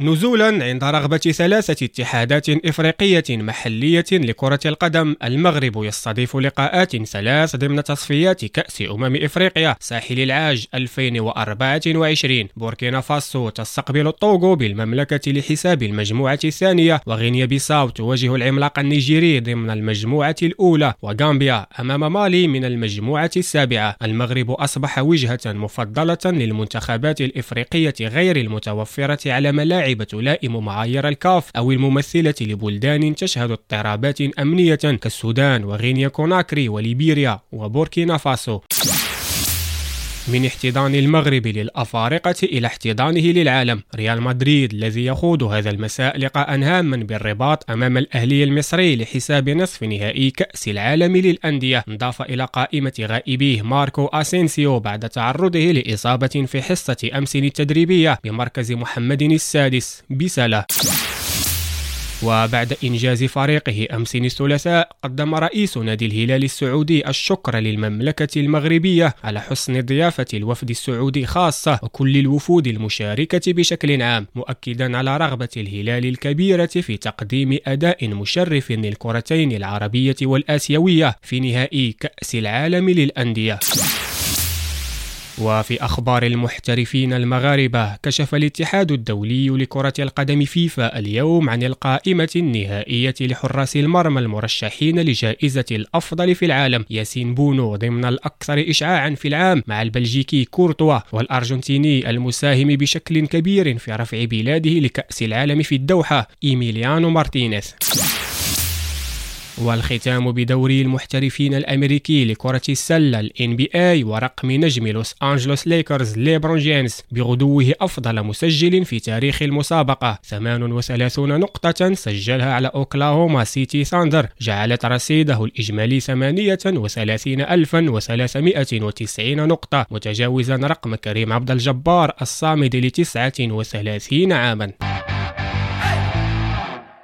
نزولا عند رغبة ثلاثة اتحادات إفريقية محلية لكرة القدم المغرب يستضيف لقاءات ثلاث ضمن تصفيات كأس أمم إفريقيا ساحل العاج 2024 بوركينا فاسو تستقبل الطوغو بالمملكة لحساب المجموعة الثانية وغينيا بيساو تواجه العملاق النيجيري ضمن المجموعة الأولى وغامبيا أمام مالي من المجموعة السابعة. المغرب أصبح وجهة مفضلة للمنتخبات الإفريقية غير المتوفرة على ملاعب لاعبة تلائم معايير الكاف أو الممثلة لبلدان تشهد اضطرابات أمنية كالسودان وغينيا كوناكري وليبيريا وبوركينا فاسو. من احتضان المغرب للأفارقة إلى احتضانه للعالم. ريال مدريد الذي يخوض هذا المساء لقاء هاما بالرباط أمام الأهلي المصري لحساب نصف نهائي كأس العالم للأندية. انضاف إلى قائمة غائبيه ماركو أسينسيو بعد تعرضه لإصابة في حصة أمس التدريبية بمركز محمد السادس بسلا وبعد إنجاز فريقه أمس الثلاثاء قدم رئيس نادي الهلال السعودي الشكر للمملكة المغربية على حسن ضيافة الوفد السعودي خاصة وكل الوفود المشاركة بشكل عام مؤكدا على رغبة الهلال الكبيرة في تقديم أداء مشرف للكرتين العربية والآسيوية في نهائي كأس العالم للأندية. وفي أخبار المحترفين المغاربة كشف الاتحاد الدولي لكرة القدم فيفا اليوم عن القائمة النهائية لحراس المرمى المرشحين لجائزة الأفضل في العالم ياسين بونو ضمن الأكثر إشعاعا في العام مع البلجيكي كورتوا والأرجنتيني المساهم بشكل كبير في رفع بلاده لكأس العالم في الدوحة إيميليانو مارتينيز. والختام بدوري المحترفين الأمريكي لكرة السلة ال NBA ورقم نجم لوس أنجلوس ليكرز ليبرون جيمس بغدوه أفضل مسجل في تاريخ المسابقة. 38 نقطة سجلها على أوكلاهوما سيتي ثاندر. جعلت رصيده الإجمالي 38390 نقطة. متجاوزا رقم كريم عبد الجبار الصامد ل 39 عاما.